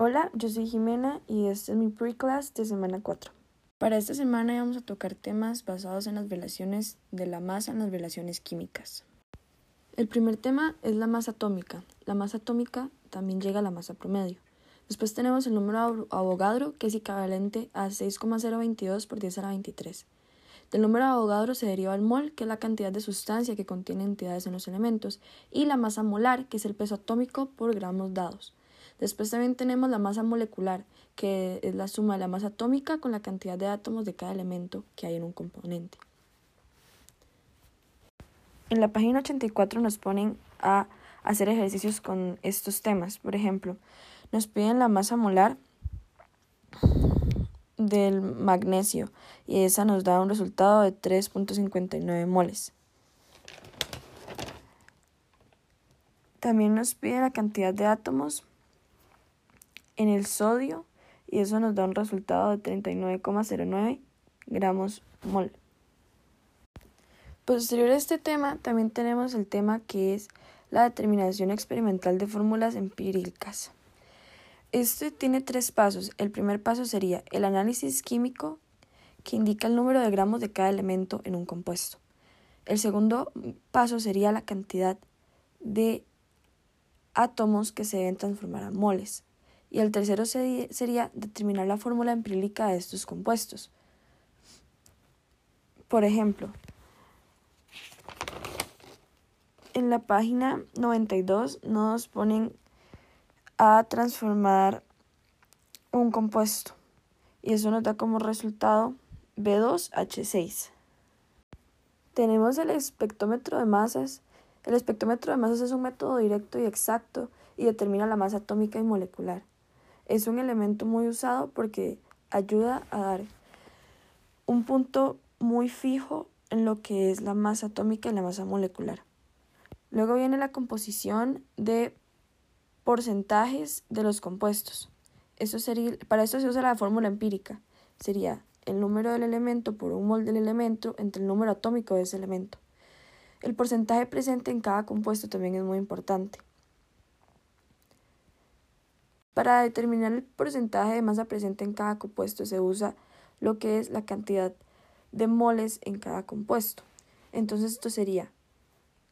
Hola, yo soy Jimena y este es mi pre-class de semana 4. Para esta semana vamos a tocar temas basados en las relaciones de la masa en las relaciones químicas. El primer tema es la masa atómica. La masa atómica también llega a la masa promedio. Después tenemos el número Avogadro, que es equivalente a 6,022 por 10 a la 23. Del número Avogadro se deriva el mol, que es la cantidad de sustancia que contiene entidades en los elementos, y la masa molar, que es el peso atómico por gramos dados. Después también tenemos la masa molecular, que es la suma de la masa atómica con la cantidad de átomos de cada elemento que hay en un componente. En la página 84 nos ponen a hacer ejercicios con estos temas. Por ejemplo, nos piden la masa molar del magnesio y esa nos da un resultado de 3.59 moles. También nos pide la cantidad de átomos en el sodio y eso nos da un resultado de 39,09 gramos mol. Posterior a este tema, también tenemos el tema que es la determinación experimental de fórmulas empíricas. Este tiene tres pasos. El primer paso sería el análisis químico, que indica el número de gramos de cada elemento en un compuesto. El segundo paso sería la cantidad de átomos que se deben transformar a moles. Y el tercero sería determinar la fórmula empírica de estos compuestos. Por ejemplo, en la página 92 nos ponen a transformar un compuesto y eso nos da como resultado B2H6. Tenemos el espectrómetro de masas. El espectrómetro de masas es un método directo y exacto y determina la masa atómica y molecular. Es un elemento muy usado porque ayuda a dar un punto muy fijo en lo que es la masa atómica y la masa molecular. Luego viene la composición de porcentajes de los compuestos. Eso sería, para eso se usa la fórmula empírica. Sería el número del elemento por un mol del elemento entre el número atómico de ese elemento. El porcentaje presente en cada compuesto también es muy importante. Para determinar el porcentaje de masa presente en cada compuesto se usa lo que es la cantidad de moles en cada compuesto. Entonces esto sería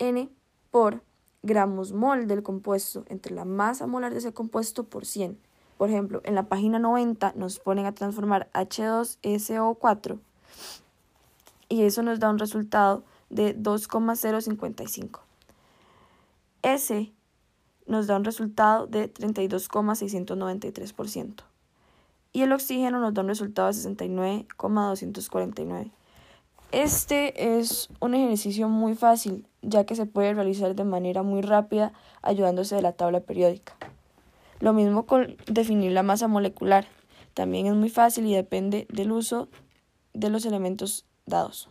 n por gramos mol del compuesto entre la masa molar de ese compuesto por 100. Por ejemplo, en la página 90 nos ponen a transformar H2SO4 y eso nos da un resultado de 2,055. S nos da un resultado de 32,693%. Y el oxígeno nos da un resultado de 69,249. Este es un ejercicio muy fácil, ya que se puede realizar de manera muy rápida ayudándose de la tabla periódica. Lo mismo con definir la masa molecular. También es muy fácil y depende del uso de los elementos dados.